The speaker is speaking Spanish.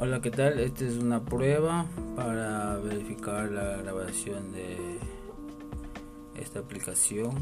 Hola, ¿qué tal? Esta es una prueba para verificar la grabación de esta aplicación